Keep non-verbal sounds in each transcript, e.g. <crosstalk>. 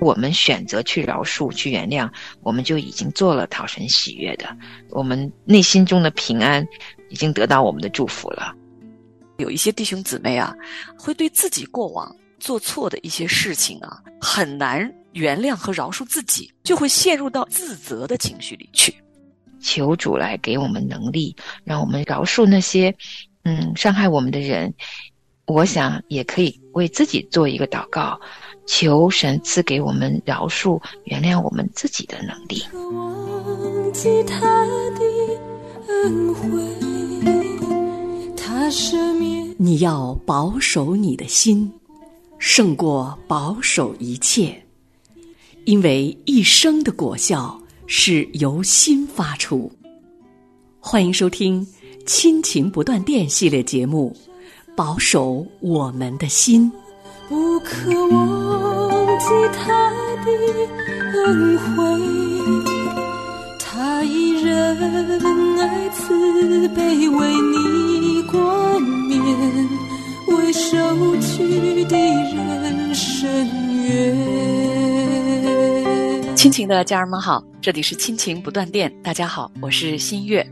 我们选择去饶恕、去原谅，我们就已经做了讨神喜悦的。我们内心中的平安已经得到我们的祝福了。有一些弟兄姊妹啊，会对自己过往做错的一些事情啊，很难原谅和饶恕自己，就会陷入到自责的情绪里去。求主来给我们能力，让我们饶恕那些嗯伤害我们的人。我想也可以为自己做一个祷告，求神赐给我们饶恕、原谅我们自己的能力。忘记他的恩惠，你要保守你的心，胜过保守一切，因为一生的果效是由心发出。欢迎收听《亲情不断电》系列节目。保守我们的心，不可忘记他的恩惠。他以仁爱慈悲为你冠冕，为受屈的人伸冤。亲情的家人们好，这里是亲情不断电。大家好，我是新月。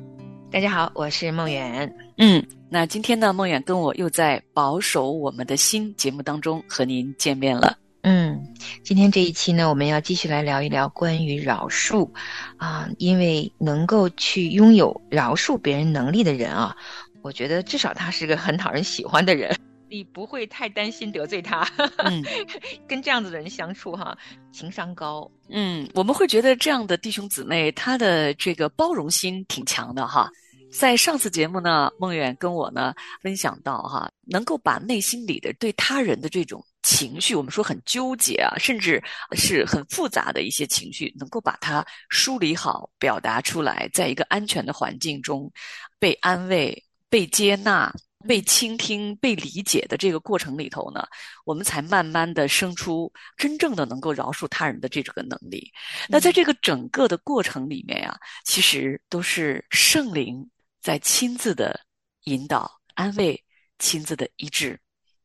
大家好，我是梦圆。嗯。那今天呢，梦远跟我又在保守我们的心节目当中和您见面了。嗯，今天这一期呢，我们要继续来聊一聊关于饶恕啊，因为能够去拥有饶恕别人能力的人啊，我觉得至少他是个很讨人喜欢的人，你不会太担心得罪他。嗯，<laughs> 跟这样子的人相处哈，情商高。嗯，我们会觉得这样的弟兄姊妹，他的这个包容心挺强的哈。在上次节目呢，梦远跟我呢分享到哈，能够把内心里的对他人的这种情绪，我们说很纠结啊，甚至是很复杂的一些情绪，能够把它梳理好，表达出来，在一个安全的环境中被安慰、被接纳、被倾听、被理解的这个过程里头呢，我们才慢慢的生出真正的能够饶恕他人的这个能力。那在这个整个的过程里面呀，其实都是圣灵。在亲自的引导、安慰、亲自的医治，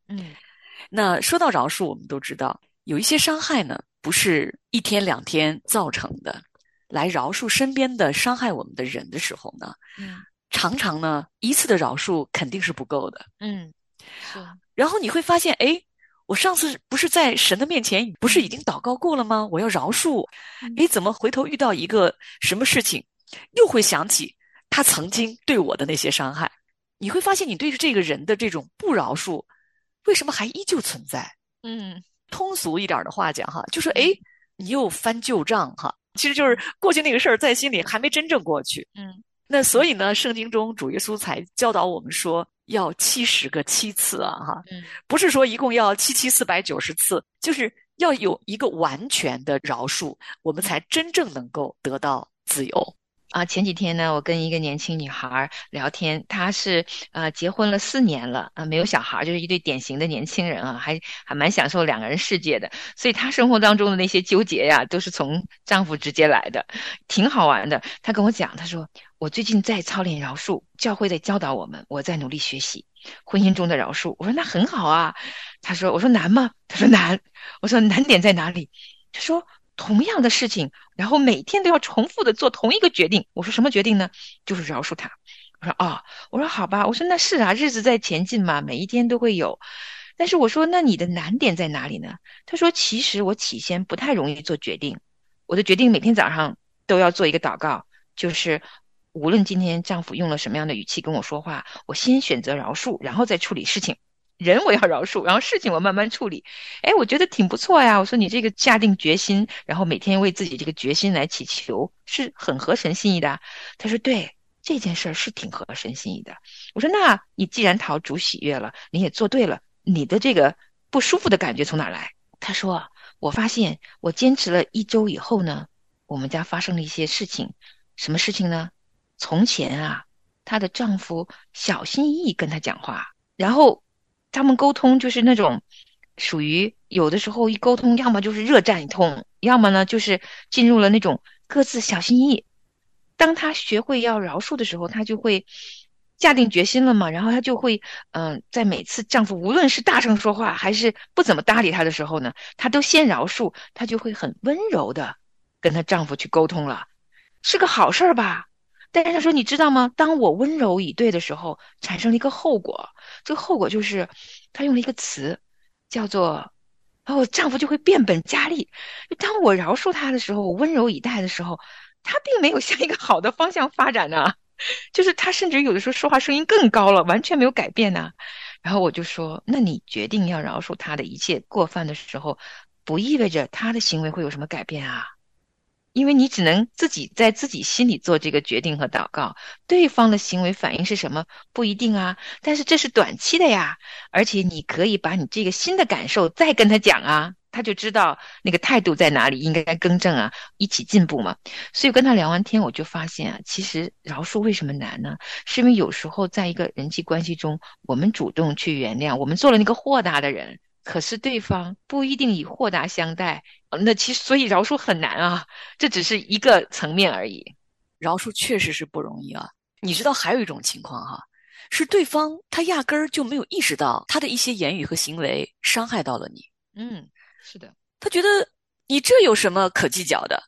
嗯，那说到饶恕，我们都知道有一些伤害呢，不是一天两天造成的。来饶恕身边的伤害我们的人的时候呢，嗯，常常呢一次的饶恕肯定是不够的，嗯，是。然后你会发现，哎，我上次不是在神的面前，不是已经祷告过了吗？我要饶恕，哎，怎么回头遇到一个什么事情，又会想起？他曾经对我的那些伤害，你会发现你对这个人的这种不饶恕，为什么还依旧存在？嗯，通俗一点的话讲哈，就是哎，你又翻旧账哈，其实就是过去那个事儿在心里还没真正过去。嗯，那所以呢，圣经中主耶稣才教导我们说要七十个七次啊哈，不是说一共要七七四百九十次，就是要有一个完全的饶恕，我们才真正能够得到自由。啊，前几天呢，我跟一个年轻女孩聊天，她是呃结婚了四年了啊，没有小孩，就是一对典型的年轻人啊，还还蛮享受两个人世界的。所以她生活当中的那些纠结呀，都是从丈夫直接来的，挺好玩的。她跟我讲，她说我最近在操练饶恕，教会在教导我们，我在努力学习婚姻中的饶恕。我说那很好啊。她说我说难吗？她说难。我说难点在哪里？她说。同样的事情，然后每天都要重复的做同一个决定。我说什么决定呢？就是饶恕他。我说啊，我说好吧。我说那是啊，日子在前进嘛，每一天都会有。但是我说那你的难点在哪里呢？他说其实我起先不太容易做决定。我的决定每天早上都要做一个祷告，就是无论今天丈夫用了什么样的语气跟我说话，我先选择饶恕，然后再处理事情。人我要饶恕，然后事情我慢慢处理。哎，我觉得挺不错呀。我说你这个下定决心，然后每天为自己这个决心来祈求，是很合神心意的。他说对，这件事儿是挺合神心意的。我说那你既然讨主喜悦了，你也做对了。你的这个不舒服的感觉从哪来？他说我发现我坚持了一周以后呢，我们家发生了一些事情。什么事情呢？从前啊，她的丈夫小心翼翼跟她讲话，然后。他们沟通就是那种，属于有的时候一沟通，要么就是热战一通，要么呢就是进入了那种各自小心翼翼。当他学会要饶恕的时候，他就会下定决心了嘛，然后她就会，嗯，在每次丈夫无论是大声说话还是不怎么搭理她的时候呢，她都先饶恕，她就会很温柔的跟她丈夫去沟通了，是个好事儿吧？但是她说，你知道吗？当我温柔以对的时候，产生了一个后果，这个后果就是，她用了一个词，叫做。然后丈夫就会变本加厉。当我饶恕他的时候，我温柔以待的时候，他并没有向一个好的方向发展呢。<laughs> 就是他甚至有的时候说话声音更高了，完全没有改变呢。然后我就说：“那你决定要饶恕他的一切过犯的时候，不意味着他的行为会有什么改变啊？”因为你只能自己在自己心里做这个决定和祷告，对方的行为反应是什么不一定啊。但是这是短期的呀，而且你可以把你这个新的感受再跟他讲啊，他就知道那个态度在哪里，应该更正啊，一起进步嘛。所以跟他聊完天，我就发现啊，其实饶恕为什么难呢？是因为有时候在一个人际关系中，我们主动去原谅，我们做了那个豁达的人。可是对方不一定以豁达相待，那其实所以饶恕很难啊，这只是一个层面而已。饶恕确实是不容易啊。你知道还有一种情况哈，是对方他压根儿就没有意识到他的一些言语和行为伤害到了你。嗯，是的，他觉得你这有什么可计较的？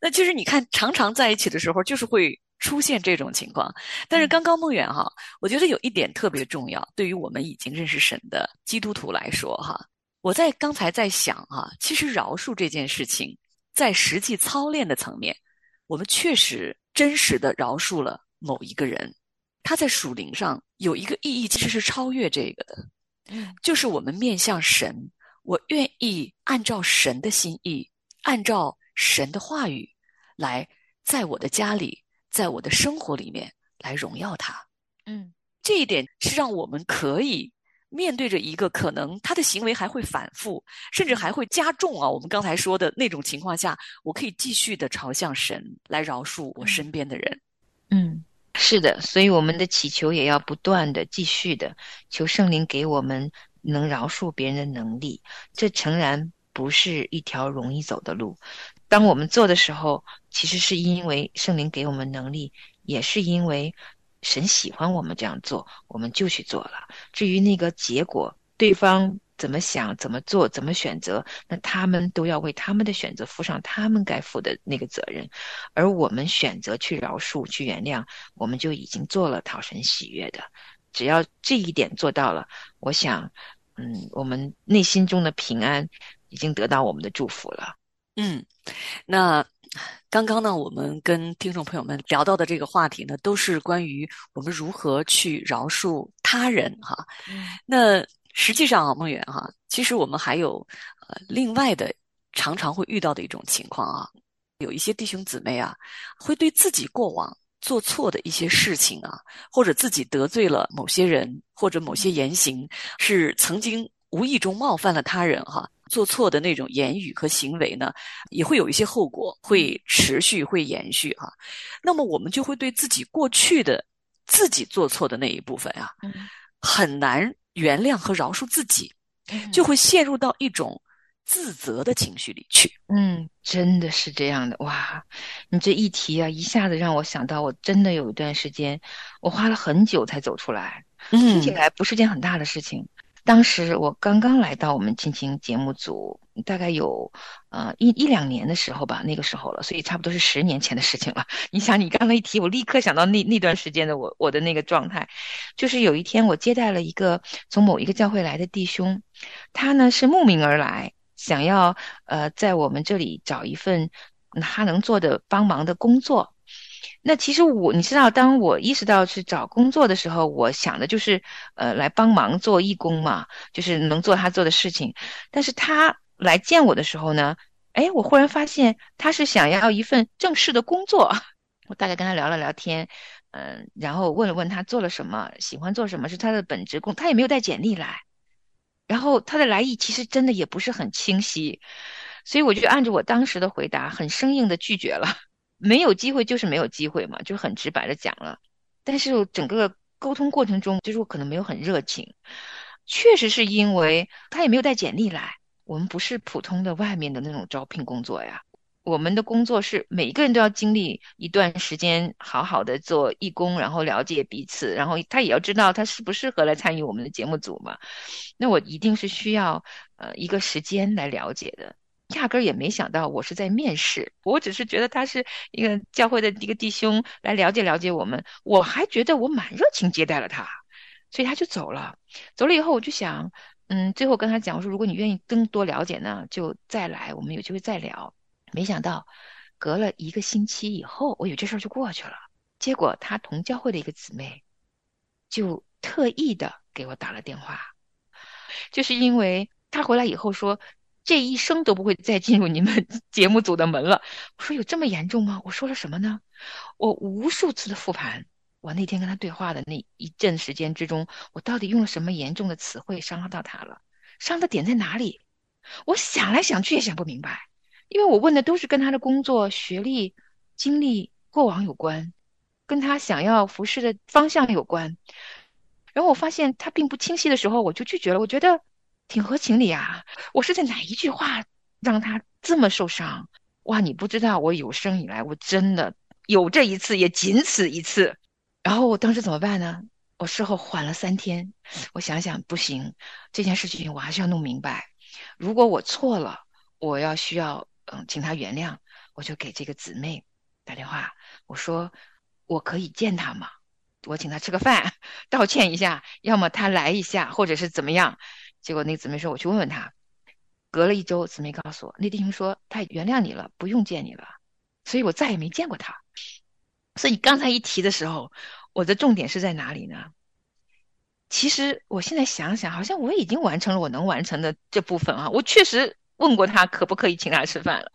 那其实你看，常常在一起的时候就是会出现这种情况。但是刚刚梦远哈，我觉得有一点特别重要，对于我们已经认识神的基督徒来说哈。我在刚才在想哈，其实饶恕这件事情，在实际操练的层面，我们确实真实的饶恕了某一个人，他在属灵上有一个意义，其实是超越这个的，就是我们面向神，我愿意按照神的心意，按照神的话语，来在我的家里，在我的生活里面来荣耀他。嗯，这一点是让我们可以。面对着一个可能他的行为还会反复，甚至还会加重啊，我们刚才说的那种情况下，我可以继续的朝向神来饶恕我身边的人。嗯，是的，所以我们的祈求也要不断的继续的求圣灵给我们能饶恕别人的能力。这诚然不是一条容易走的路，当我们做的时候，其实是因为圣灵给我们能力，也是因为。神喜欢我们这样做，我们就去做了。至于那个结果，对方怎么想、怎么做、怎么选择，那他们都要为他们的选择负上他们该负的那个责任。而我们选择去饶恕、去原谅，我们就已经做了讨神喜悦的。只要这一点做到了，我想，嗯，我们内心中的平安已经得到我们的祝福了。嗯，那。刚刚呢，我们跟听众朋友们聊到的这个话题呢，都是关于我们如何去饶恕他人哈。那实际上啊，梦远哈，其实我们还有呃另外的常常会遇到的一种情况啊，有一些弟兄姊妹啊，会对自己过往做错的一些事情啊，或者自己得罪了某些人，或者某些言行是曾经无意中冒犯了他人哈。做错的那种言语和行为呢，也会有一些后果，会持续，会延续哈。那么我们就会对自己过去的自己做错的那一部分啊，很难原谅和饶恕自己，就会陷入到一种自责的情绪里去。嗯，真的是这样的哇！你这一提啊，一下子让我想到，我真的有一段时间，我花了很久才走出来。听起来不是件很大的事情。当时我刚刚来到我们亲情节目组，大概有呃一一两年的时候吧，那个时候了，所以差不多是十年前的事情了。<laughs> 你想，你刚刚一提，我立刻想到那那段时间的我我的那个状态，就是有一天我接待了一个从某一个教会来的弟兄，他呢是慕名而来，想要呃在我们这里找一份他能做的帮忙的工作。那其实我，你知道，当我意识到去找工作的时候，我想的就是，呃，来帮忙做义工嘛，就是能做他做的事情。但是他来见我的时候呢，哎，我忽然发现他是想要一份正式的工作。<laughs> 我大概跟他聊了聊天，嗯，然后问了问他做了什么，喜欢做什么，是他的本职工，他也没有带简历来。然后他的来意其实真的也不是很清晰，所以我就按照我当时的回答，很生硬的拒绝了。没有机会就是没有机会嘛，就很直白的讲了。但是整个沟通过程中，就是我可能没有很热情，确实是因为他也没有带简历来，我们不是普通的外面的那种招聘工作呀。我们的工作是每一个人都要经历一段时间，好好的做义工，然后了解彼此，然后他也要知道他适不适合来参与我们的节目组嘛。那我一定是需要呃一个时间来了解的，压根儿也没想到我是在面试，我只是觉得他是一个教会的一个弟兄来了解了解我们，我还觉得我蛮热情接待了他，所以他就走了。走了以后，我就想，嗯，最后跟他讲，我说如果你愿意更多了解呢，就再来，我们有机会再聊。没想到，隔了一个星期以后，我以为这事儿就过去了。结果他同教会的一个姊妹，就特意的给我打了电话，就是因为他回来以后说，这一生都不会再进入你们 <laughs> 节目组的门了。我说有这么严重吗？我说了什么呢？我无数次的复盘，我那天跟他对话的那一阵时间之中，我到底用了什么严重的词汇伤害到他了？伤的点在哪里？我想来想去也想不明白。因为我问的都是跟他的工作、学历、经历、过往有关，跟他想要服侍的方向有关。然后我发现他并不清晰的时候，我就拒绝了。我觉得挺合情理啊。我是在哪一句话让他这么受伤？哇，你不知道，我有生以来我真的有这一次，也仅此一次。然后我当时怎么办呢？我事后缓了三天，我想想不行，这件事情我还是要弄明白。如果我错了，我要需要。嗯，请他原谅，我就给这个姊妹打电话，我说我可以见他吗？我请他吃个饭，<laughs> 道歉一下，要么他来一下，或者是怎么样？结果那姊妹说我去问问他。隔了一周，姊妹告诉我，那弟兄说他原谅你了，不用见你了。所以我再也没见过他。所以你刚才一提的时候，我的重点是在哪里呢？其实我现在想想，好像我已经完成了我能完成的这部分啊，我确实。问过他可不可以请他吃饭了，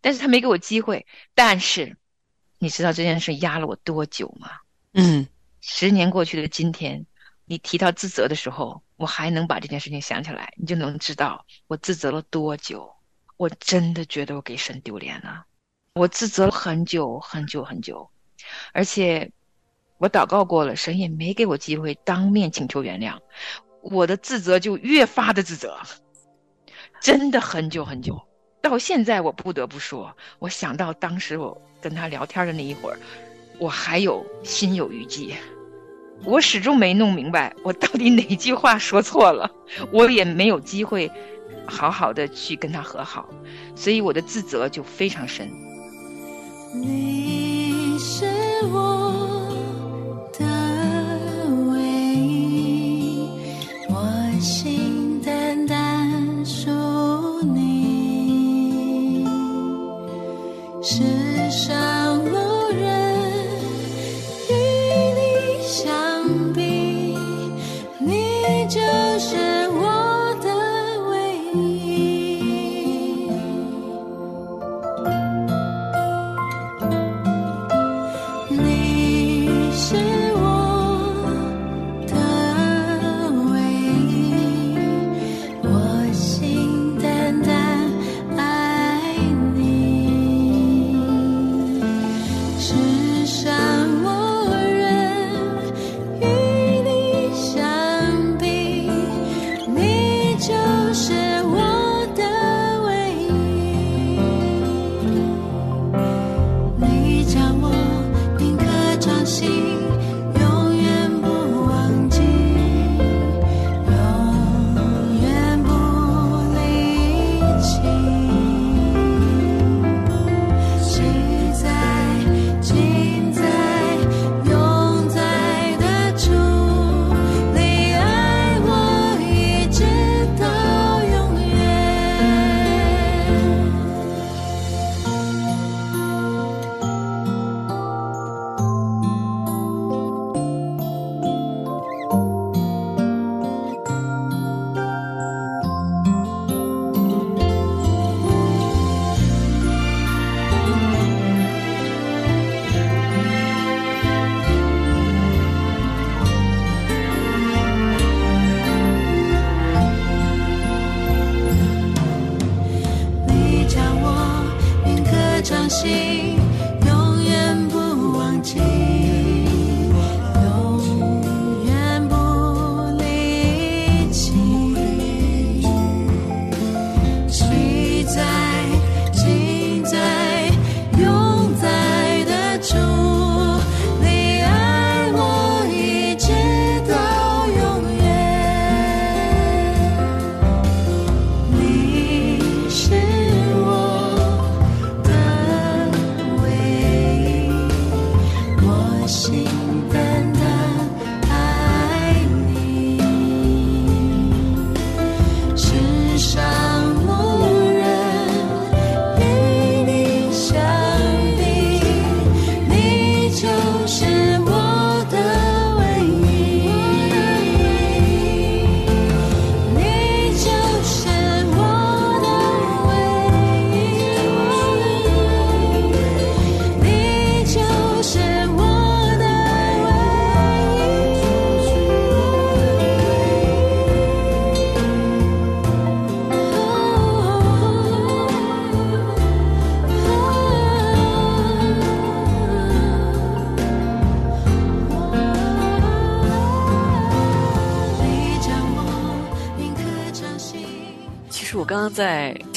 但是他没给我机会。但是，你知道这件事压了我多久吗？嗯，十年过去的今天，你提到自责的时候，我还能把这件事情想起来，你就能知道我自责了多久。我真的觉得我给神丢脸了，我自责了很久很久很久，而且我祷告过了，神也没给我机会当面请求原谅，我的自责就越发的自责。真的很久很久，到现在我不得不说，我想到当时我跟他聊天的那一会儿，我还有心有余悸。我始终没弄明白我到底哪句话说错了，我也没有机会好好的去跟他和好，所以我的自责就非常深。你是我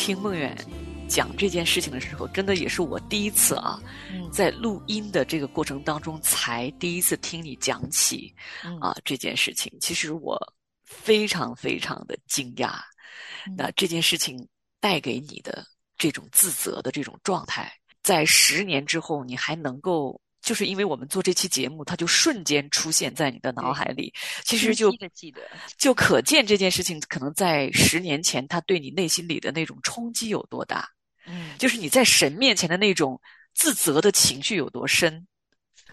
听孟远讲这件事情的时候，真的也是我第一次啊，嗯在录音的这个过程当中，才第一次听你讲起嗯啊这件事情。其实我非常非常的惊讶，嗯那这件事情带给你的这种自责的这种状态，在十年之后，你还能够。就是因为我们做这期节目，它就瞬间出现在你的脑海里，其实就记得，就可见这件事情可能在十年前，它对你内心里的那种冲击有多大，嗯，就是你在神面前的那种自责的情绪有多深。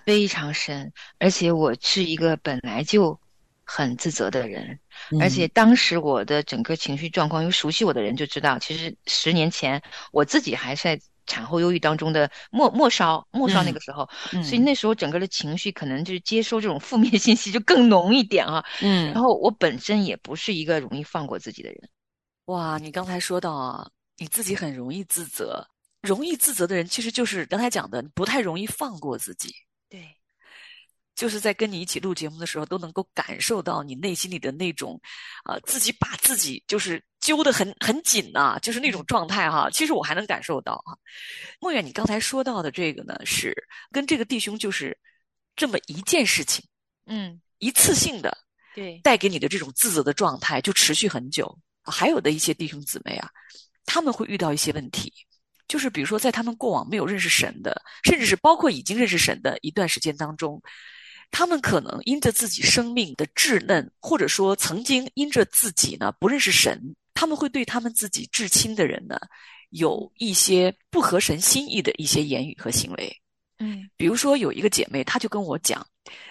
非常深，而且我是一个本来就很自责的人，而且。当时我的整个情绪状况，因为熟悉我的人就知道，其实十年前我自己还是在产后忧郁当中的末末梢，末梢那个时候，嗯所以那时候整个的情绪可能就是接收这种负面信息就更浓一点啊。嗯然后我本身也不是一个容易放过自己的人，哇，你刚才说到啊，你自己很容易自责，容易自责的人其实就是刚才讲的，不太容易放过自己。对，就是在跟你一起录节目的时候，都能够感受到你内心里的那种，呃，自己把自己就是揪得很很紧呐、就是那种状态哈。其实我还能感受到哈。梦远，你刚才说到的这个呢，是跟这个弟兄就是这么一件事情，嗯，一次性的对，带给你的这种自责的状态，就持续很久。还有的一些弟兄姊妹啊，他们会遇到一些问题，就是比如说在他们过往没有认识神的，甚至是包括已经认识神的一段时间当中，他们可能因着自己生命的稚嫩，或者说曾经因着自己呢不认识神，他们会对他们自己至亲的人呢有一些不合神心意的一些言语和行为。嗯比如说有一个姐妹，她就跟我讲，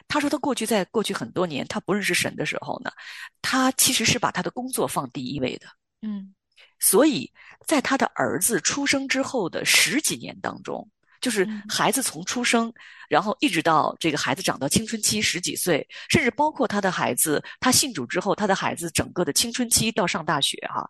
她说她过去在过去很多年，她不认识神的时候呢，她其实是把她的工作放第一位的。嗯所以在她的儿子出生之后的十几年当中，就是嗯孩子从出生，然后一直到这个孩子长到青春期十几岁，甚至包括他的孩子，他信主之后，他的孩子整个的青春期到上大学哈、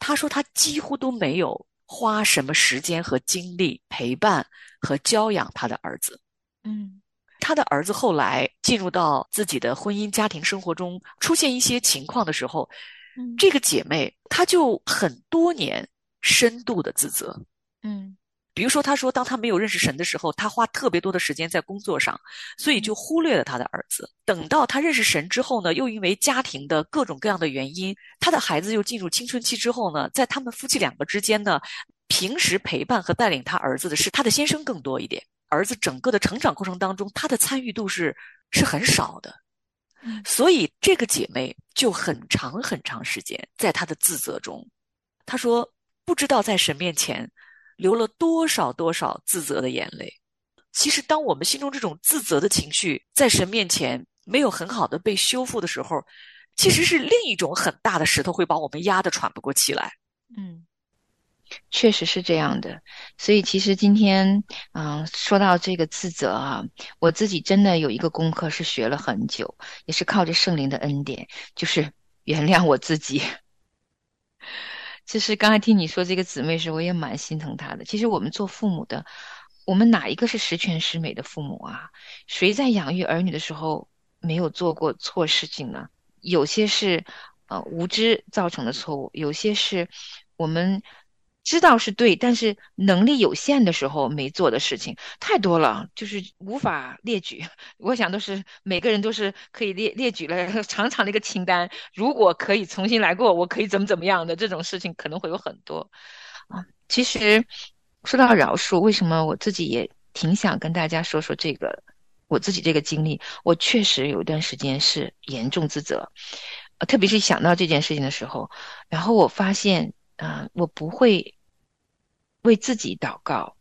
他说他几乎都没有花什么时间和精力陪伴和教养他的儿子。嗯他的儿子后来进入到自己的婚姻家庭生活中，出现一些情况的时候，嗯这个姐妹她就很多年深度的自责。嗯比如说，他说，当他没有认识神的时候，他花特别多的时间在工作上，所以就忽略了他的儿子。等到他认识神之后呢，又因为家庭的各种各样的原因，他的孩子又进入青春期之后呢，在他们夫妻两个之间呢，平时陪伴和带领他儿子的是他的先生更多一点。儿子整个的成长过程当中，他的参与度是是很少的。嗯所以这个姐妹就很长很长时间在她的自责中，她说不知道在神面前流了多少多少自责的眼泪。其实，当我们心中这种自责的情绪在神面前没有很好的被修复的时候，其实是另一种很大的石头会把我们压得喘不过气来。嗯，确实是这样的。所以其实今天，嗯、说到这个自责啊，我自己真的有一个功课是学了很久，也是靠着圣灵的恩典，就是原谅我自己。其实刚才听你说这个姊妹时，我也蛮心疼她的。其实我们做父母的，我们哪一个是十全十美的父母啊？谁在养育儿女的时候没有做过错事情呢？有些是呃无知造成的错误，有些是我们知道是对，但是能力有限的时候没做的事情太多了，就是无法列举。<laughs> 我想都是每个人都是可以列列举了 <laughs> 长长的一个清单。如果可以重新来过，我可以怎么怎么样的这种事情可能会有很多啊。其实说到饶恕，为什么我自己也挺想跟大家说说这个我自己这个经历。我确实有一段时间是严重自责，呃特别是想到这件事情的时候，然后我发现，啊、我不会为自己祷告，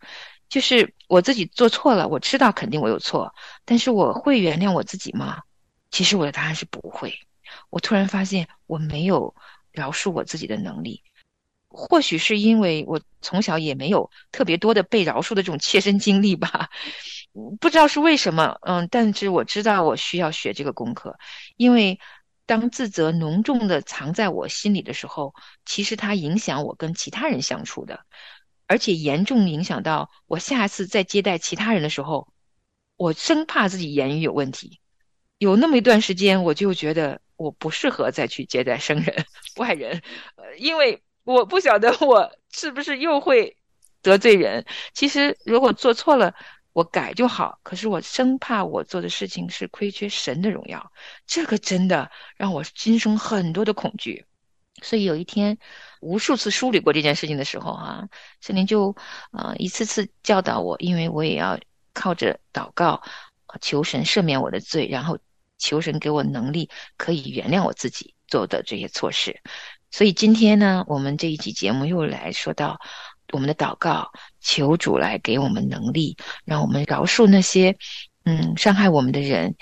就是我自己做错了，我知道肯定我有错，但是我会原谅我自己吗？其实我的答案是不会。我突然发现我没有饶恕我自己的能力，或许是因为我从小也没有特别多的被饶恕的这种切身经历吧，不知道是为什么，嗯，但是我知道我需要学这个功课，因为当自责浓重的藏在我心里的时候，其实它影响我跟其他人相处的，而且严重影响到我下次再接待其他人的时候，我生怕自己言语有问题。有那么一段时间，我就觉得我不适合再去接待生人、<laughs> 外人，因为我不晓得我是不是又会得罪人。其实如果做错了，我改就好。可是我生怕我做的事情是亏缺神的荣耀，这个真的让我心生很多的恐惧。所以有一天，无数次梳理过这件事情的时候，哈，圣灵就啊一次次教导我，因为我也要靠着祷告求神赦免我的罪，然后求神给我能力，可以原谅我自己做的这些错事。所以今天呢，我们这一集节目又来说到我们的祷告，求主来给我们能力，让我们饶恕那些嗯伤害我们的人。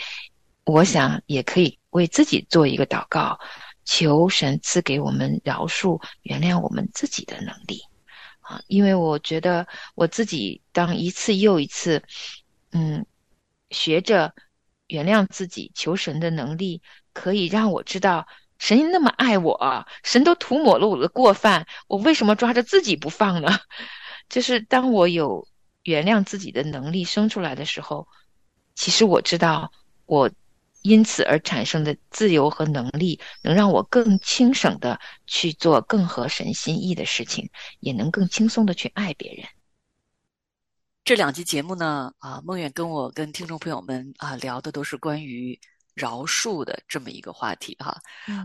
我想也可以为自己做一个祷告。求神赐给我们饶恕、原谅我们自己的能力，啊，因为我觉得我自己当一次又一次，嗯，学着原谅自己，求神的能力，可以让我知道神那么爱我，神都涂抹了我的过犯，我为什么抓着自己不放呢？就是当我有原谅自己的能力生出来的时候，其实我知道我。因此而产生的自由和能力，能让我更轻省的去做更合神心意的事情，也能更轻松的去爱别人。这两集节目呢，啊，梦远跟我跟听众朋友们啊聊的都是关于饶恕的这么一个话题哈。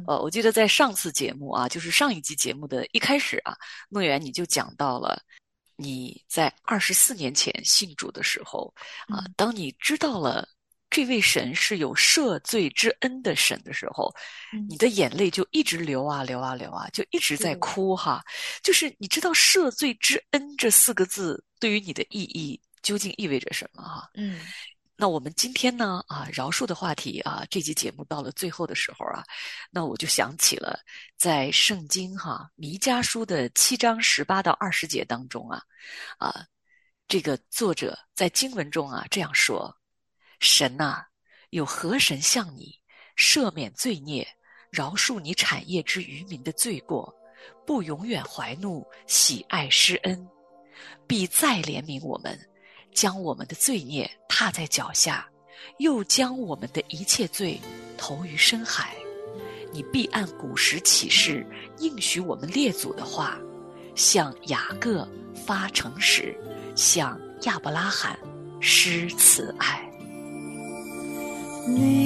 呃，我记得在上次节目啊，就是上一集节目的一开始啊，梦远你就讲到了你在二十四年前信主的时候啊，当你知道了。这位神是有赦罪之恩的神的时候，你的眼泪就一直流啊流啊流啊，就一直在哭哈。就是你知道“赦罪之恩”这四个字对于你的意义究竟意味着什么哈？嗯，那我们今天呢啊，饶恕的话题啊，这集节目到了最后的时候啊，那我就想起了在圣经哈弥迦书的七章十八到二十节当中啊啊，这个作者在经文中啊这样说。神呐，有何神向你赦免罪孽，饶恕你产业之渔民的罪过，不永远怀怒，喜爱施恩，必再怜悯我们，将我们的罪孽踏在脚下，又将我们的一切罪投于深海。你必按古时启示应许我们列祖的话，向雅各发诚实，向亚伯拉罕施慈爱。你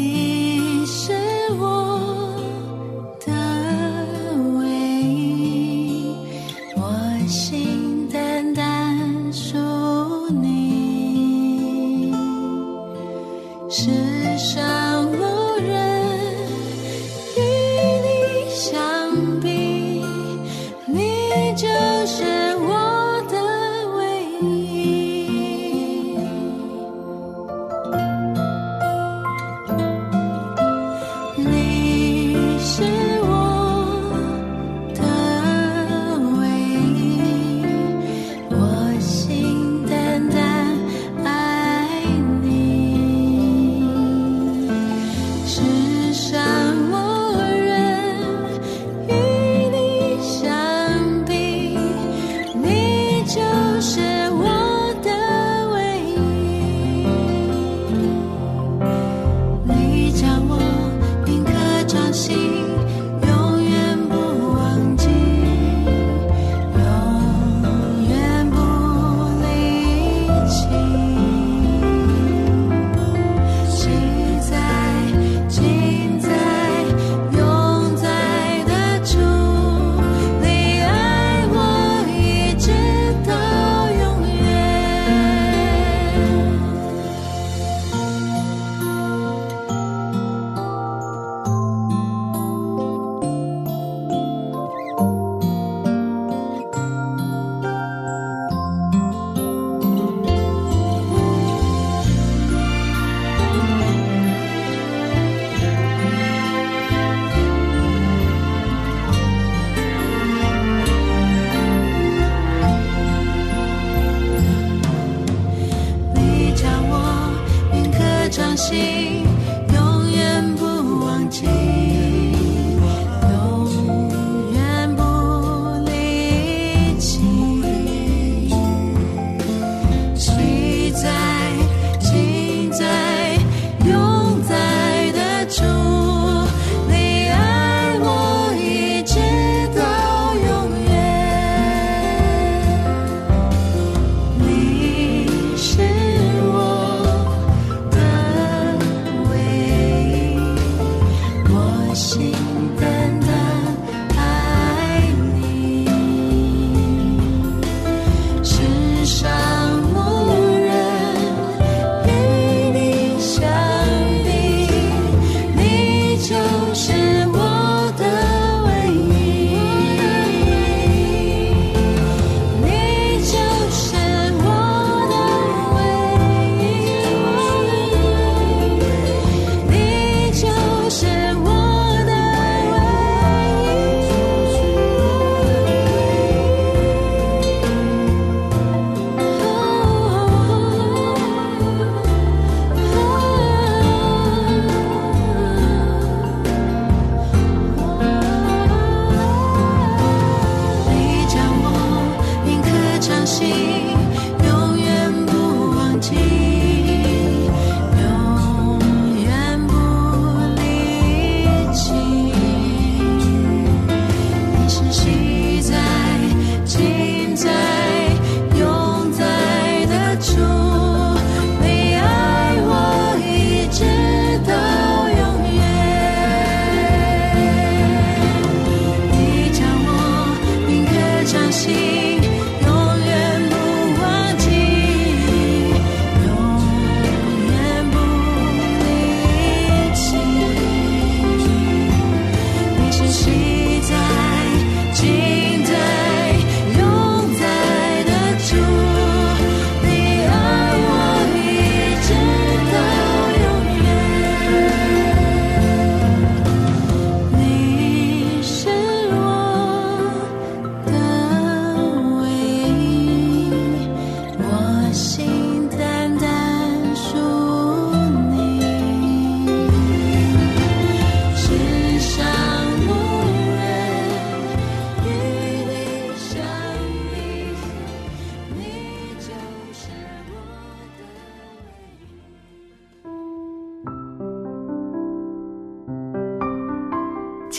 see 心。